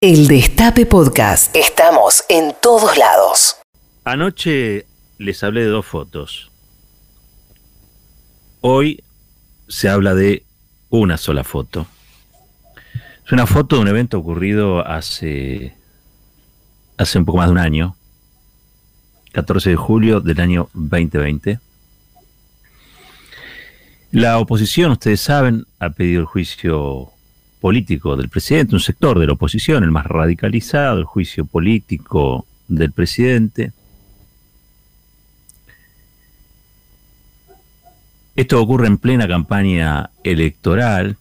El Destape Podcast. Estamos en todos lados. Anoche les hablé de dos fotos. Hoy se habla de una sola foto. Es una foto de un evento ocurrido hace, hace un poco más de un año, 14 de julio del año 2020. La oposición, ustedes saben, ha pedido el juicio político del presidente, un sector de la oposición, el más radicalizado, el juicio político del presidente. Esto ocurre en plena campaña electoral.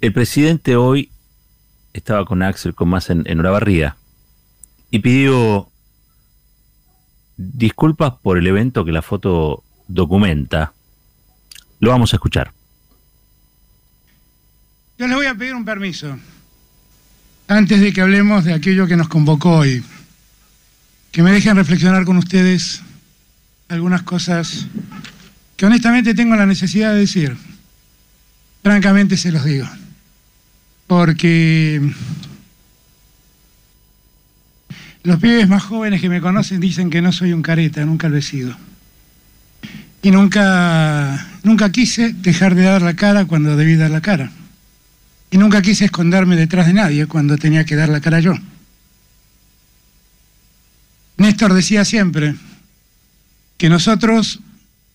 El presidente hoy estaba con Axel con más en, en Olavarría y pidió disculpas por el evento que la foto documenta. Lo vamos a escuchar. Yo les voy a pedir un permiso, antes de que hablemos de aquello que nos convocó hoy, que me dejen reflexionar con ustedes algunas cosas que honestamente tengo la necesidad de decir. Francamente se los digo, porque los pibes más jóvenes que me conocen dicen que no soy un careta, nunca lo he sido. Y nunca, nunca quise dejar de dar la cara cuando debí dar la cara. Y nunca quise esconderme detrás de nadie cuando tenía que dar la cara yo. Néstor decía siempre que nosotros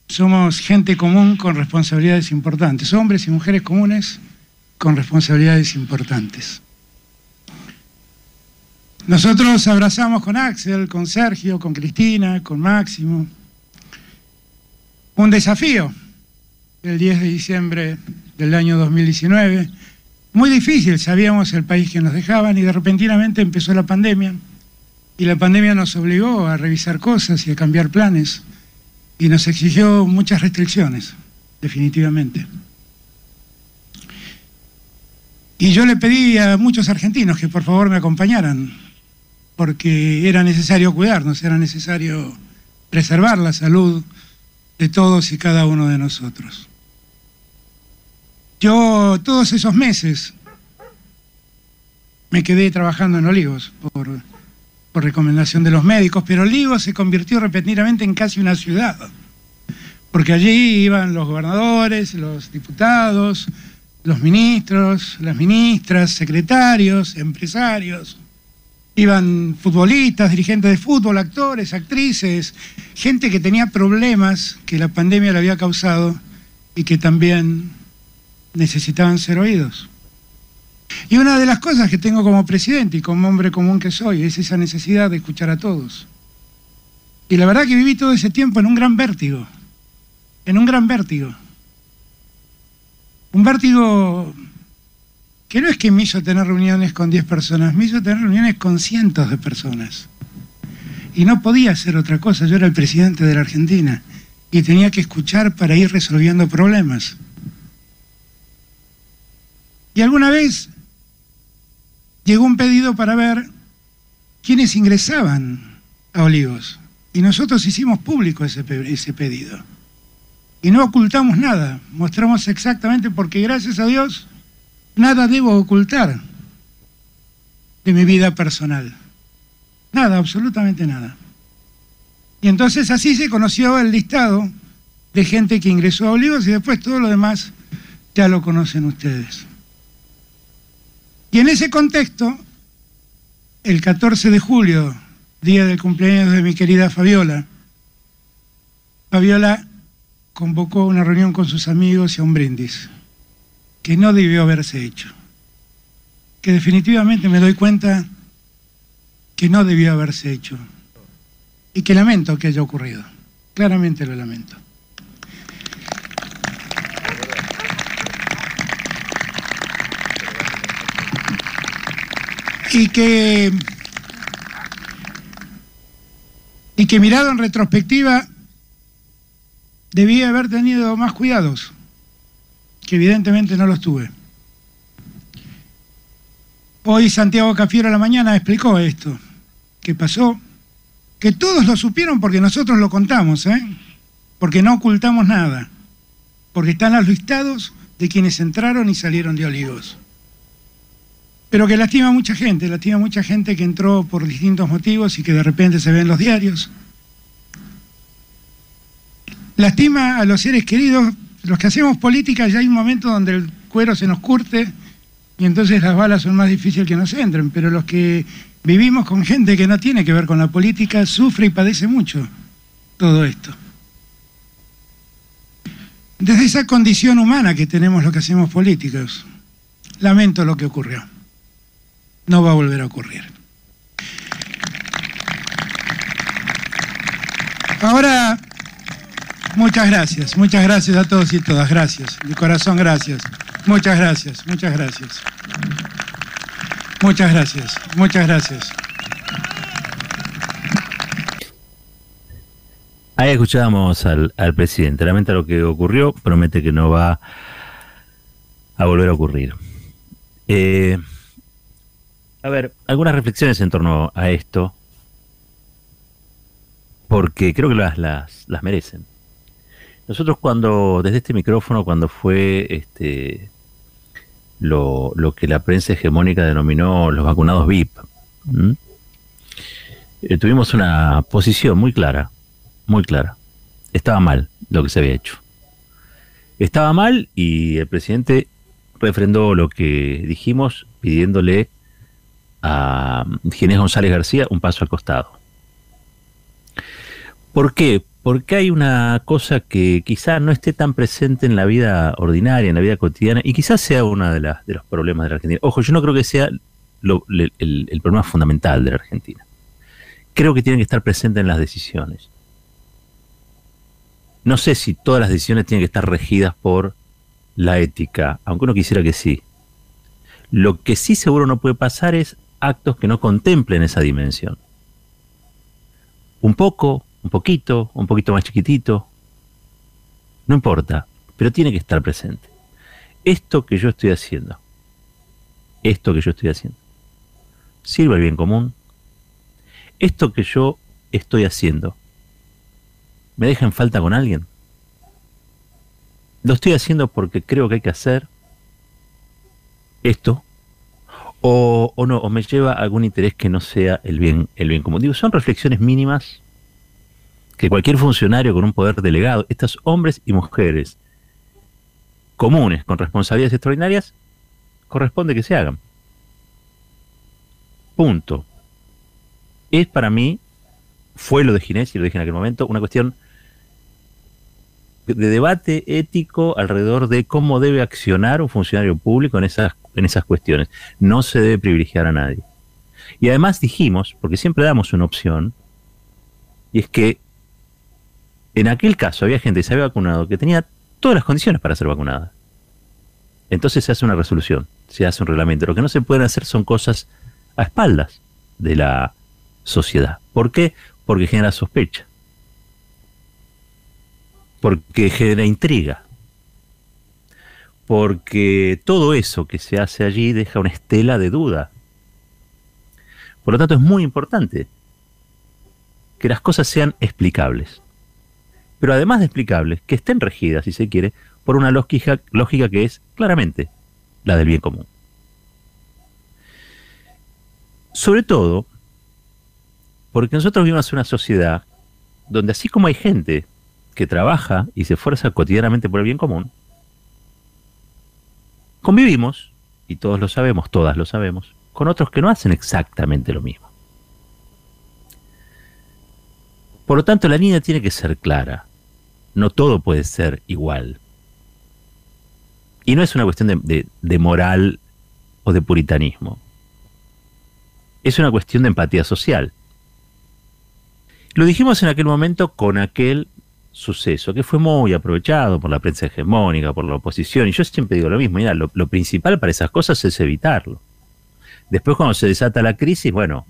somos gente común con responsabilidades importantes, hombres y mujeres comunes con responsabilidades importantes. Nosotros abrazamos con Axel, con Sergio, con Cristina, con Máximo. Un desafío el 10 de diciembre del año 2019 muy difícil, sabíamos el país que nos dejaban y de repentinamente empezó la pandemia y la pandemia nos obligó a revisar cosas y a cambiar planes y nos exigió muchas restricciones, definitivamente. Y yo le pedí a muchos argentinos que por favor me acompañaran, porque era necesario cuidarnos, era necesario preservar la salud de todos y cada uno de nosotros. Yo todos esos meses me quedé trabajando en Olivos por, recomendación de los médicos, pero Olivos se convirtió repentinamente en casi una ciudad, porque allí iban los gobernadores, los diputados, los ministros, las ministras, secretarios, empresarios, iban futbolistas, dirigentes de fútbol, actores, actrices, gente que tenía problemas que la pandemia le había causado y que también necesitaban ser oídos. Y una de las cosas que tengo como presidente y como hombre común que soy es esa necesidad de escuchar a todos. Y la verdad que viví todo ese tiempo en un gran vértigo, en un gran vértigo. Un vértigo que no es que me hizo tener reuniones con 10 personas, me hizo tener reuniones con cientos de personas. Y no podía hacer otra cosa, yo era el presidente de la Argentina y tenía que escuchar para ir resolviendo problemas. Y alguna vez llegó un pedido para ver quiénes ingresaban a Olivos. Y nosotros hicimos público ese, pedido. Y no ocultamos nada, mostramos exactamente, porque gracias a Dios nada debo ocultar de mi vida personal. Nada, absolutamente nada. Y entonces así se conoció el listado de gente que ingresó a Olivos y después todo lo demás ya lo conocen ustedes. Y en ese contexto, el 14 de julio, día del cumpleaños de mi querida Fabiola, Fabiola convocó una reunión con sus amigos y a un brindis, que no debió haberse hecho, que definitivamente me doy cuenta que no debió haberse hecho y que lamento que haya ocurrido, claramente lo lamento. Y que, y que mirado en retrospectiva debía haber tenido más cuidados, que evidentemente no los tuve. Hoy Santiago Cafiero a la mañana explicó esto, que pasó, que todos lo supieron porque nosotros lo contamos, ¿eh? porque no ocultamos nada, porque están los listados de quienes entraron y salieron de Olivos. Pero que lastima a mucha gente, lastima a mucha gente que entró por distintos motivos y que de repente se ve en los diarios. Lastima a los seres queridos, los que hacemos política ya hay un momento donde el cuero se nos curte y entonces las balas son más difíciles que nos entren, pero los que vivimos con gente que no tiene que ver con la política sufre y padece mucho todo esto. Desde esa condición humana que tenemos los que hacemos políticos, lamento lo que ocurrió no va a volver a ocurrir. Ahora, muchas gracias, muchas gracias a todos y todas, gracias, de corazón gracias, muchas gracias, muchas gracias. Muchas gracias, muchas gracias. Ahí escuchábamos al, presidente. Lamenta lo que ocurrió, promete que no va a volver a ocurrir. Eh, a ver, algunas reflexiones en torno a esto, porque creo que las, las, merecen. Nosotros cuando, desde este micrófono, cuando fue este lo, lo que la prensa hegemónica denominó los vacunados VIP, eh, tuvimos una posición muy clara, muy clara. Estaba mal lo que se había hecho. Estaba mal y el presidente refrendó lo que dijimos pidiéndole a Ginés González García un paso al costado. ¿Por qué? Porque hay una cosa que quizá no esté tan presente en la vida ordinaria, en la vida cotidiana, y quizás sea uno de, los problemas de la Argentina. Ojo, yo no creo que sea el, el problema fundamental de la Argentina. Creo que tiene que estar presente en las decisiones. No sé si todas las decisiones tienen que estar regidas por la ética, aunque uno quisiera que sí. Lo que sí seguro no puede pasar es actos que no contemplen esa dimensión. Un poco, un poquito, un poquito más chiquitito, no importa, pero tiene que estar presente. Esto que yo estoy haciendo, esto que yo estoy haciendo, sirve al bien común. Esto que yo estoy haciendo, ¿me deja en falta con alguien? Lo estoy haciendo porque creo que hay que hacer esto o, no, o me lleva algún interés que no sea el bien, el bien común. Digo, son reflexiones mínimas que cualquier funcionario con un poder delegado, estos hombres y mujeres comunes con responsabilidades extraordinarias, corresponde que se hagan. Punto. Es para mí, fue lo de Ginés, y lo dije en aquel momento, una cuestión de debate ético alrededor de cómo debe accionar un funcionario público en esas, en esas cuestiones. No se debe privilegiar a nadie. Y además dijimos, porque siempre damos una opción, y es que en aquel caso había gente que se había vacunado que tenía todas las condiciones para ser vacunada. Entonces se hace una resolución, se hace un reglamento. Lo que no se pueden hacer son cosas a espaldas de la sociedad. ¿Por qué? Porque genera sospecha porque genera intriga, porque todo eso que se hace allí deja una estela de duda. Por lo tanto, es muy importante que las cosas sean explicables, pero además de explicables, que estén regidas, si se quiere, por una lógica, lógica que es claramente la del bien común. Sobre todo, porque nosotros vivimos en una sociedad donde así como hay gente que trabaja y se esfuerza cotidianamente por el bien común, convivimos, y todos lo sabemos, todas lo sabemos, con otros que no hacen exactamente lo mismo. Por lo tanto, la línea tiene que ser clara. No todo puede ser igual. Y no es una cuestión de, de moral o de puritanismo. Es una cuestión de empatía social. Lo dijimos en aquel momento con aquel suceso que fue muy aprovechado por la prensa hegemónica, por la oposición, y yo siempre digo lo mismo, mira, lo, principal para esas cosas es evitarlo. Después cuando se desata la crisis, bueno,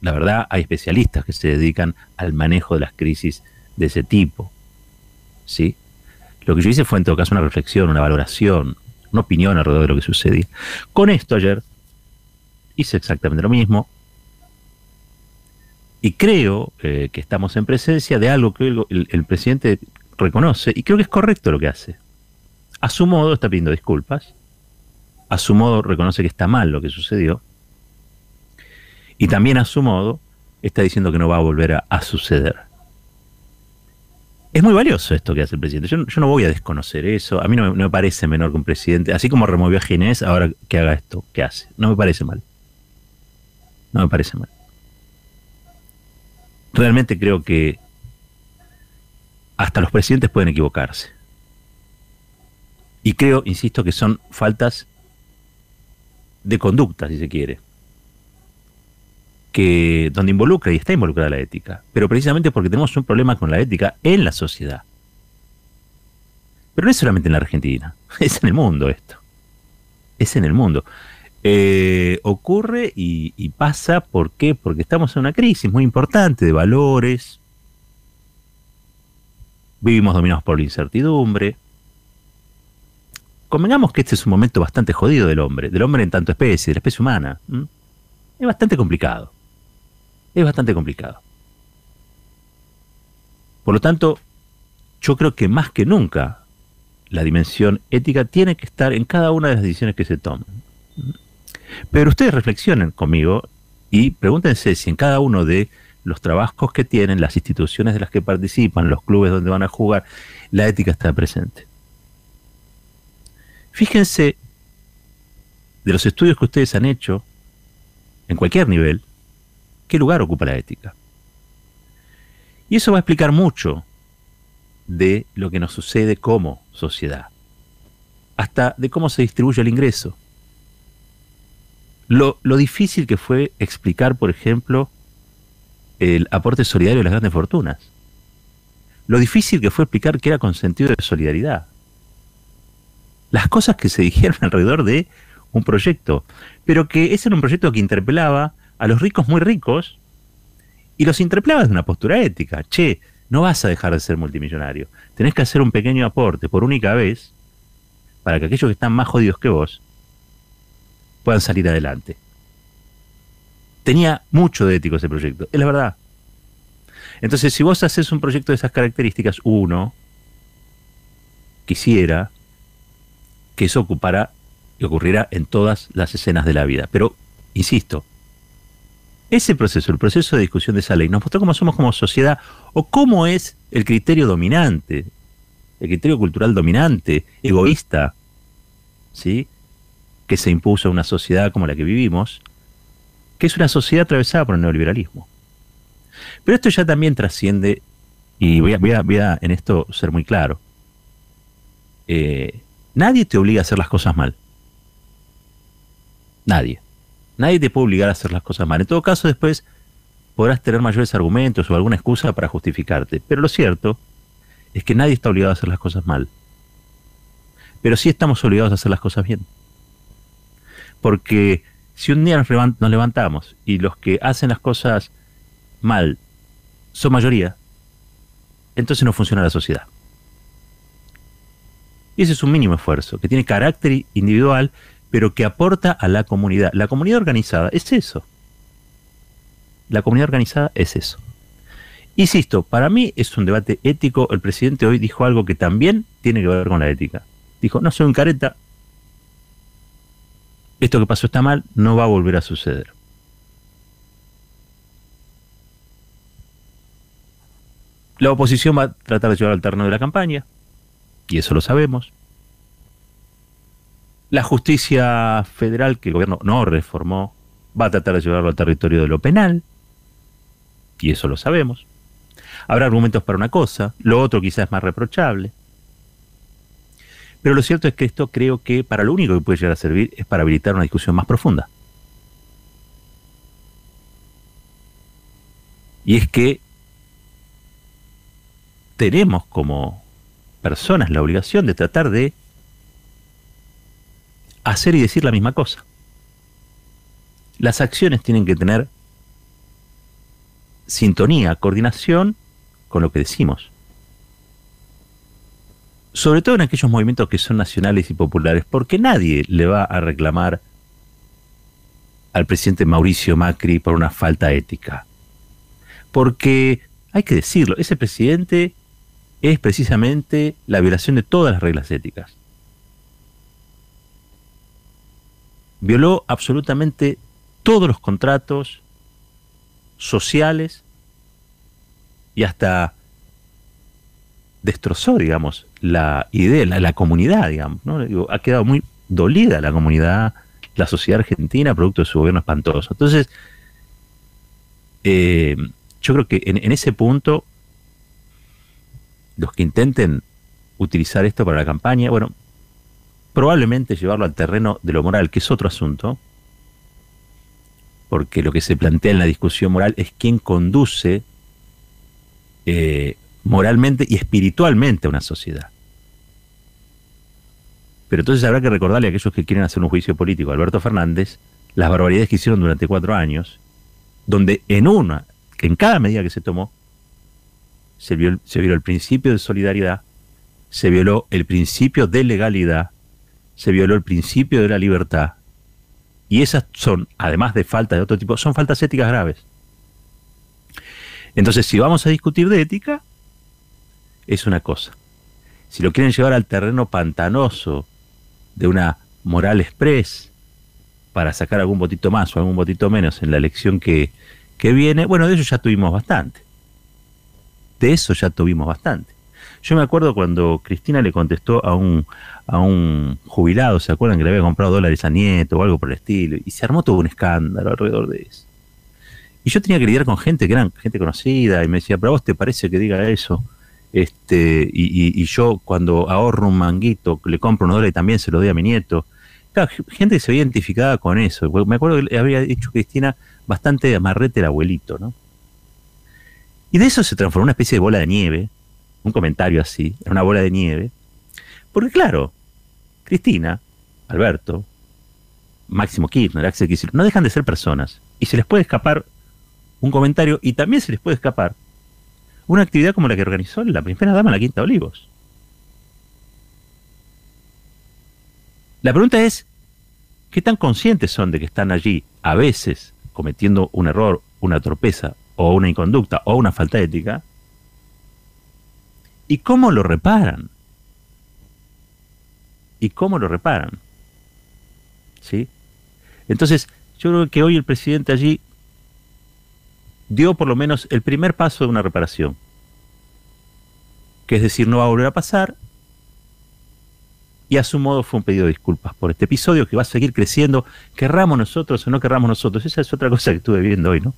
la verdad hay especialistas que se dedican al manejo de las crisis de ese tipo. ¿Sí? Lo que yo hice fue en todo caso una reflexión, una valoración, una opinión alrededor de lo que sucedía. Con esto ayer hice exactamente lo mismo, y creo eh, que estamos en presencia de algo que el, presidente reconoce y creo que es correcto lo que hace. A su modo está pidiendo disculpas, a su modo reconoce que está mal lo que sucedió, y también a su modo está diciendo que no va a volver a, suceder. Es muy valioso esto que hace el presidente. Yo, no voy a desconocer eso. A mí no, me parece menor que un presidente, así como removió a Ginés, ahora que haga esto, ¿qué hace? No me parece mal. No me parece mal. Realmente creo que hasta los presidentes pueden equivocarse. Y creo, insisto, que son faltas de conducta, si se quiere, que donde involucra y está involucrada la ética, pero precisamente porque tenemos un problema con la ética en la sociedad. Pero no es solamente en la Argentina, es en el mundo esto. Es en el mundo. Eh, ocurre y, pasa, ¿por qué? Porque estamos en una crisis muy importante de valores. Vivimos dominados por la incertidumbre convengamos que este es un momento bastante jodido del hombre, del hombre en tanto especie, de la especie humana. Es bastante complicado. Es bastante complicado. Por lo tanto, yo creo que más que nunca la dimensión ética tiene que estar en cada una de las decisiones que se toman. Pero ustedes reflexionen conmigo y pregúntense si en cada uno de los trabajos que tienen, las instituciones de las que participan, los clubes donde van a jugar, la ética está presente. Fíjense de los estudios que ustedes han hecho, en cualquier nivel, qué lugar ocupa la ética. Y eso va a explicar mucho de lo que nos sucede como sociedad, hasta de cómo se distribuye el ingreso. Lo, difícil que fue explicar, por ejemplo, el aporte solidario de las grandes fortunas. Lo difícil que fue explicar que era con sentido de solidaridad las cosas que se dijeron alrededor de un proyecto, pero que ese era un proyecto que interpelaba a los ricos muy ricos y los interpelaba desde una postura ética. Che, no vas a dejar de ser multimillonario. Tenés que hacer un pequeño aporte por única vez para que aquellos que están más jodidos que vos puedan salir adelante. Tenía mucho de ético ese proyecto, es la verdad. Entonces, si vos haces un proyecto de esas características, uno quisiera que eso ocupará y ocurrirá en todas las escenas de la vida. Pero, insisto, ese proceso, el proceso de discusión de esa ley, nos mostró cómo somos como sociedad o cómo es el criterio dominante, el criterio cultural dominante, egoísta, ¿sí? Que se impuso a una sociedad como la que vivimos, que es una sociedad atravesada por el neoliberalismo. Pero esto ya también trasciende, y voy a, voy a, en esto ser muy claro, eh, Nadie te obliga a hacer las cosas mal. Nadie. Nadie te puede obligar a hacer las cosas mal. En todo caso, después podrás tener mayores argumentos o alguna excusa para justificarte. Pero lo cierto es que nadie está obligado a hacer las cosas mal. Pero sí estamos obligados a hacer las cosas bien. Porque si un día nos, levantamos y los que hacen las cosas mal son mayoría, entonces no funciona la sociedad. Y ese es un mínimo esfuerzo, que tiene carácter individual, pero que aporta a la comunidad. La comunidad organizada es eso. La comunidad organizada es eso. Insisto, para mí es un debate ético. El presidente hoy dijo algo que también tiene que ver con la ética. Dijo, no soy un careta. Esto que pasó está mal, no va a volver a suceder. La oposición va a tratar de llevar al terreno de la campaña y eso lo sabemos. La justicia federal, que el gobierno no reformó, va a tratar de llevarlo al territorio de lo penal, y eso lo sabemos. Habrá argumentos para una cosa, lo otro quizás es más reprochable. Pero lo cierto es que esto creo que para lo único que puede llegar a servir es para habilitar una discusión más profunda. Y es que tenemos como personas la obligación de tratar de hacer y decir la misma cosa. Las acciones tienen que tener sintonía, coordinación con lo que decimos. Sobre todo en aquellos movimientos que son nacionales y populares, porque nadie le va a reclamar al presidente Mauricio Macri por una falta ética. Porque, hay que decirlo, ese presidente es precisamente la violación de todas las reglas éticas. violó absolutamente todos los contratos sociales y hasta destrozó, digamos, la idea, la, comunidad, digamos, ¿no? ha quedado muy dolida la comunidad, la sociedad argentina, producto de su gobierno espantoso. Entonces, eh, yo creo que en, ese punto, los que intenten utilizar esto para la campaña, bueno, probablemente llevarlo al terreno de lo moral, que es otro asunto, porque lo que se plantea en la discusión moral es quién conduce eh, moralmente y espiritualmente a una sociedad. Pero entonces habrá que recordarle a aquellos que quieren hacer un juicio político a Alberto Fernández las barbaridades que hicieron durante cuatro años, donde en una, en cada medida que se tomó, se, se violó el principio de solidaridad, se violó el principio de legalidad, se violó el principio de la libertad, y esas son, además de faltas de otro tipo, son faltas éticas graves. Entonces, si vamos a discutir de ética, es una cosa. Si lo quieren llevar al terreno pantanoso de una moral express para sacar algún votito más o algún votito menos en la elección que, que viene, bueno, de eso ya tuvimos bastante. De eso ya tuvimos bastante. Yo me acuerdo cuando Cristina le contestó a un, a un jubilado, ¿se acuerdan que le había comprado dólares a Nieto o algo por el estilo? Y se armó todo un escándalo alrededor de eso. Y yo tenía que lidiar con gente que eran gente conocida y me decía, pero a vos te parece que diga eso. Este, y, yo cuando ahorro un manguito, le compro unos dólares y también se lo doy a mi nieto. Claro, gente se había identificada con eso. Me acuerdo que le había dicho Cristina bastante amarrete el abuelito, ¿no? Y de eso se transformó en una especie de bola de nieve, un comentario así, una bola de nieve, porque claro, Cristina, Alberto, Máximo Kirchner, Axel Kirchner, no dejan de ser personas y se les puede escapar un comentario y también se les puede escapar una actividad como la que organizó la primera dama en la Quinta Olivos. La pregunta es, ¿qué tan conscientes son de que están allí a veces cometiendo un error, una torpeza o una inconducta o una falta ética? ¿Y cómo lo reparan? y cómo lo reparan. ¿Sí? Entonces, yo creo que hoy el presidente allí dio por lo menos el primer paso de una reparación. Que es decir, no va a volver a pasar. Y a su modo fue un pedido de disculpas por este episodio que va a seguir creciendo, querramos nosotros o no querramos nosotros. Esa es otra cosa que estuve viendo hoy, ¿no?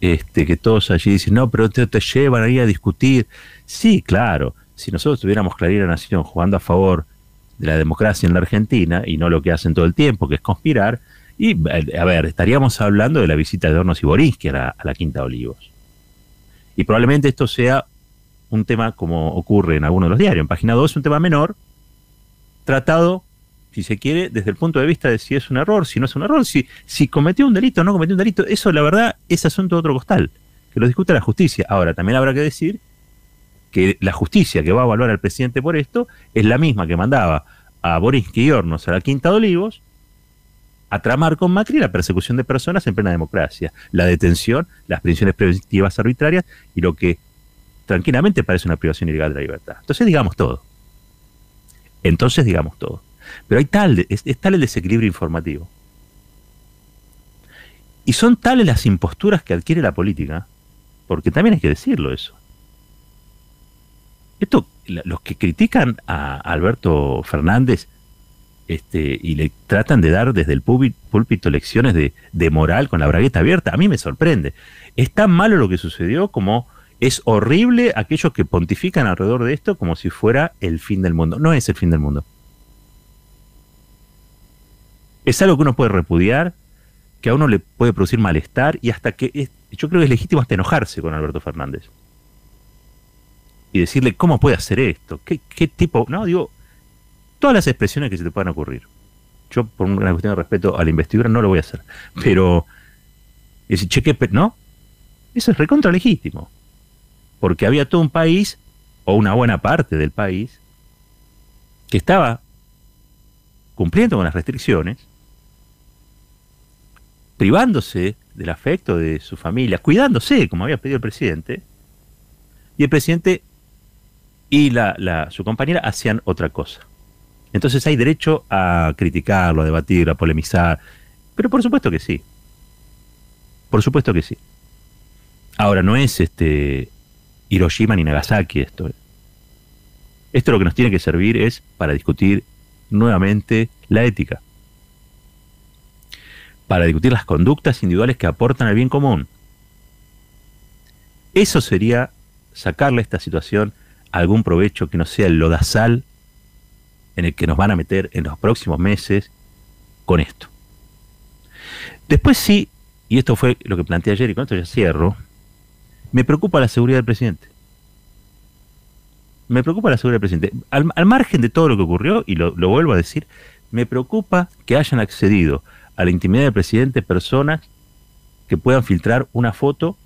Este, que todos allí dicen, no, pero te, llevan ahí a discutir. Sí, claro, si nosotros tuviéramos Clarita Nación jugando a favor de la democracia en la Argentina y no lo que hacen todo el tiempo, que es conspirar. Y, a ver, estaríamos hablando de la visita de Hornos y Borinsky a la, Quinta Olivos. Y probablemente esto sea un tema como ocurre en algunos de los diarios. En página 2 un tema menor, tratado, si se quiere, desde el punto de vista de si es un error, si no es un error, si, si cometió un delito o no cometió un delito. Eso, la verdad, es asunto de otro costal, que lo discute la justicia. Ahora, también habrá que decir que la justicia que va a evaluar al presidente por esto es la misma que mandaba a Boris y Hornos a la Quinta de Olivos a tramar con Macri la persecución de personas en plena democracia, la detención, las prisiones preventivas arbitrarias y lo que tranquilamente parece una privación ilegal de la libertad. Entonces digamos todo. Entonces digamos todo. Pero hay tal, es tal el desequilibrio informativo. Y son tales las imposturas que adquiere la política, porque también hay que decirlo eso. Esto, los que critican a Alberto Fernández este, y le tratan de dar desde el púlpito lecciones de, de, moral con la bragueta abierta, a mí me sorprende. Es tan malo lo que sucedió como es horrible aquellos que pontifican alrededor de esto como si fuera el fin del mundo. No es el fin del mundo. Es algo que uno puede repudiar, que a uno le puede producir malestar y hasta que yo creo que es legítimo hasta enojarse con Alberto Fernández y decirle cómo puede hacer esto, qué, qué tipo, no, digo, todas las expresiones que se te puedan ocurrir. Yo, por una cuestión de respeto a la investidura, no lo voy a hacer. Pero, decir, cheque, no, eso es recontra legítimo. Porque había todo un país, o una buena parte del país, que estaba cumpliendo con las restricciones, privándose del afecto de su familia, cuidándose, como había pedido el presidente, y el presidente y la, su compañera hacían otra cosa. Entonces hay derecho a criticarlo, a debatir, a polemizar. Pero por supuesto que sí. Por supuesto que sí. Ahora, no es este Hiroshima ni Nagasaki esto. Esto lo que nos tiene que servir es para discutir nuevamente la ética. Para discutir las conductas individuales que aportan al bien común. Eso sería sacarle a esta situación algún provecho que no sea el lodazal en el que nos van a meter en los próximos meses con esto. Después sí, y esto fue lo que planteé ayer y con esto ya cierro, me preocupa la seguridad del presidente. Me preocupa la seguridad del presidente. Al, margen de todo lo que ocurrió, y lo, lo vuelvo a decir, me preocupa que hayan accedido a la intimidad del presidente personas que puedan filtrar una foto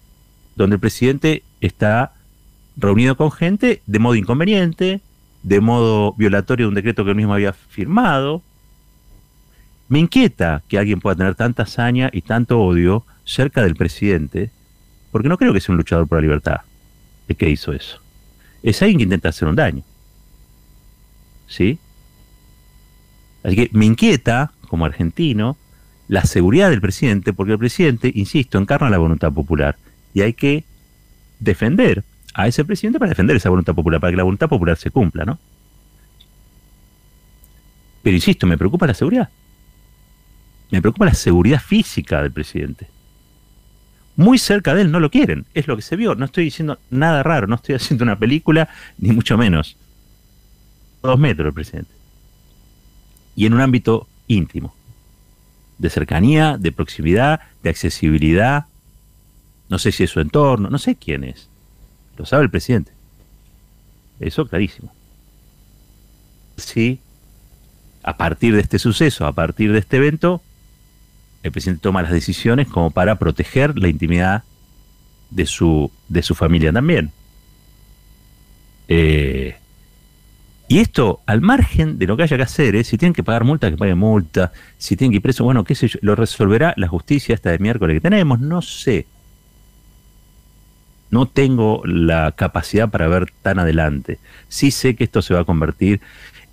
donde el presidente está reunido con gente de modo inconveniente, de modo violatorio de un decreto que él mismo había firmado. Me inquieta que alguien pueda tener tanta hazaña y tanto odio cerca del presidente, porque no creo que sea un luchador por la libertad el que hizo eso. Es alguien que intenta hacer un daño. ¿Sí? Así que me inquieta, como argentino, la seguridad del presidente, porque el presidente, insisto, encarna la voluntad popular y hay que defender a ese presidente para defender esa voluntad popular, para que la voluntad popular se cumpla, ¿no? Pero insisto, me preocupa la seguridad. Me preocupa la seguridad física del presidente. Muy cerca de él no lo quieren, es lo que se vio. No estoy diciendo nada raro, no estoy haciendo una película, ni mucho menos. Dos metros el presidente. Y en un ámbito íntimo. De cercanía, de proximidad, de accesibilidad. No sé si es su entorno, no sé quién es. Lo sabe el presidente. Eso clarísimo. Sí, a partir de este suceso, a partir de este evento, el presidente toma las decisiones como para proteger la intimidad de su, de su familia también. Eh, y esto, al margen de lo que haya que hacer, ¿eh? si tienen que pagar multa, que paguen multa, si tienen que ir preso, bueno, qué sé yo, lo resolverá la justicia esta de miércoles que tenemos, no sé no tengo la capacidad para ver tan adelante. Sí sé que esto se va a convertir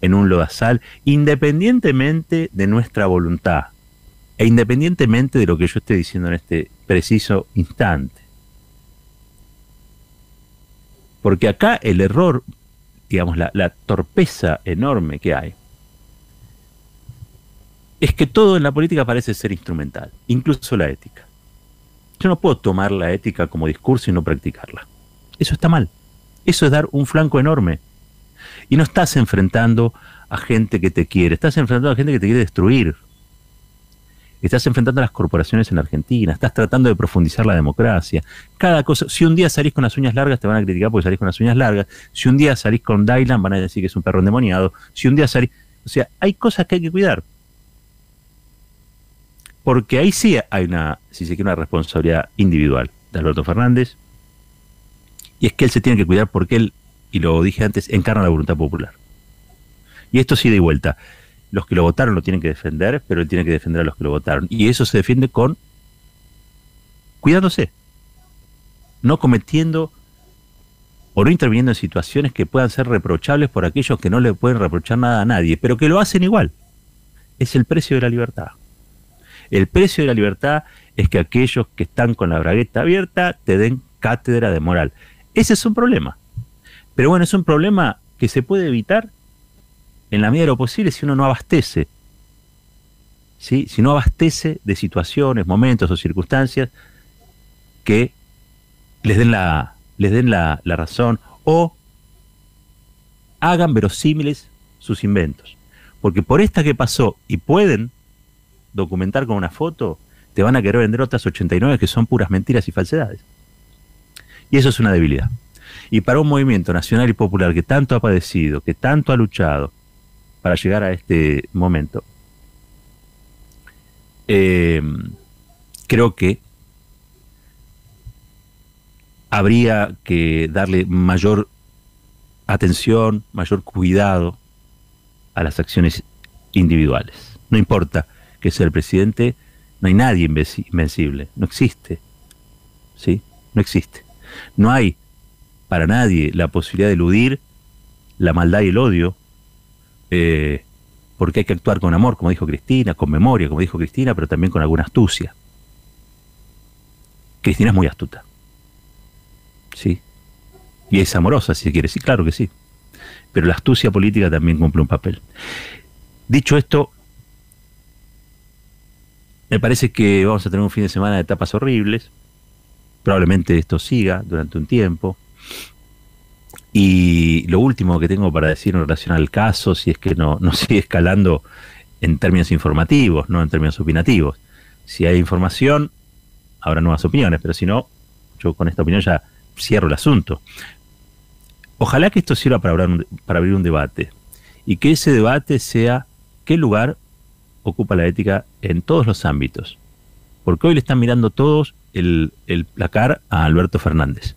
en un lodazal independientemente de nuestra voluntad e independientemente de lo que yo esté diciendo en este preciso instante. Porque acá el error, digamos, la, la torpeza enorme que hay, es que todo en la política parece ser instrumental, incluso la ética. Yo no puedo tomar la ética como discurso y no practicarla. Eso está mal. Eso es dar un flanco enorme. Y no estás enfrentando a gente que te quiere, estás enfrentando a gente que te quiere destruir. Estás enfrentando a las corporaciones en Argentina, estás tratando de profundizar la democracia. Cada cosa, si un día salís con las uñas largas, te van a criticar porque salís con las uñas largas. Si un día salís con Dylan, van a decir que es un perro endemoniado. Si un día salís. O sea, hay cosas que hay que cuidar porque ahí sí hay una, si se quiere, una responsabilidad individual de Alberto Fernández, y es que él se tiene que cuidar porque él, y lo dije antes, encarna la voluntad popular. Y esto sí de vuelta. Los que lo votaron lo tienen que defender, pero él tiene que defender a los que lo votaron. Y eso se defiende con cuidándose, no cometiendo o no interviniendo en situaciones que puedan ser reprochables por aquellos que no le pueden reprochar nada a nadie, pero que lo hacen igual. Es el precio de la libertad. El precio de la libertad es que aquellos que están con la bragueta abierta te den cátedra de moral. Ese es un problema. Pero bueno, es un problema que se puede evitar en la medida de lo posible si uno no abastece. Si no abastece de situaciones, momentos o circunstancias que les den la, les den la razón o hagan verosímiles sus inventos. Porque por esta que pasó y pueden documentar con una foto, te van a querer vender otras 89 que son puras mentiras y falsedades. Y eso es una debilidad. Y para un movimiento nacional y popular que tanto ha padecido, que tanto ha luchado para llegar a este momento, eh, creo que habría que darle mayor atención, mayor cuidado a las acciones individuales. No importa que es el presidente, no hay nadie invencible, no existe. ¿Sí? No existe. No hay para nadie la posibilidad de eludir la maldad y el odio, eh, porque hay que actuar con amor, como dijo Cristina, con memoria, como dijo Cristina, pero también con alguna astucia. Cristina es muy astuta. Sí. Y es amorosa, si quiere, sí, claro que sí. Pero la astucia política también cumple un papel. Dicho esto, me parece que vamos a tener un fin de semana de etapas horribles. Probablemente esto siga durante un tiempo. Y lo último que tengo para decir en relación al caso, si es que no, no sigue escalando en términos informativos, no en términos opinativos. Si hay información, habrá nuevas opiniones, pero si no, yo con esta opinión ya cierro el asunto. Ojalá que esto sirva para para abrir un debate y que ese debate sea qué lugar ocupa la ética en todos los ámbitos. Porque hoy le están mirando todos el, el placar a Alberto Fernández.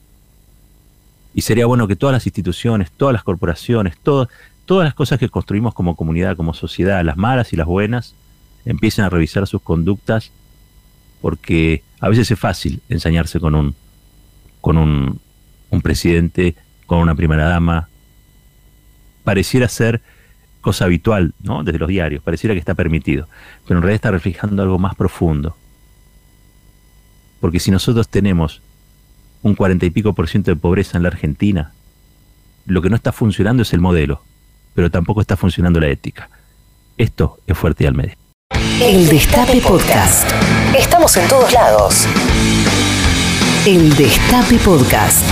Y sería bueno que todas las instituciones, todas las corporaciones, todas, todas las cosas que construimos como comunidad, como sociedad, las malas y las buenas, empiecen a revisar sus conductas, porque a veces es fácil ensañarse con un, con un, un presidente, con una primera dama. Pareciera ser cosa habitual, ¿no? Desde los diarios, pareciera que está permitido, pero en realidad está reflejando algo más profundo. Porque si nosotros tenemos un cuarenta y pico por ciento de pobreza en la Argentina, lo que no está funcionando es el modelo, pero tampoco está funcionando la ética. Esto es Fuerte y al Medio. El Destape Podcast. Estamos en todos lados. El Destape Podcast.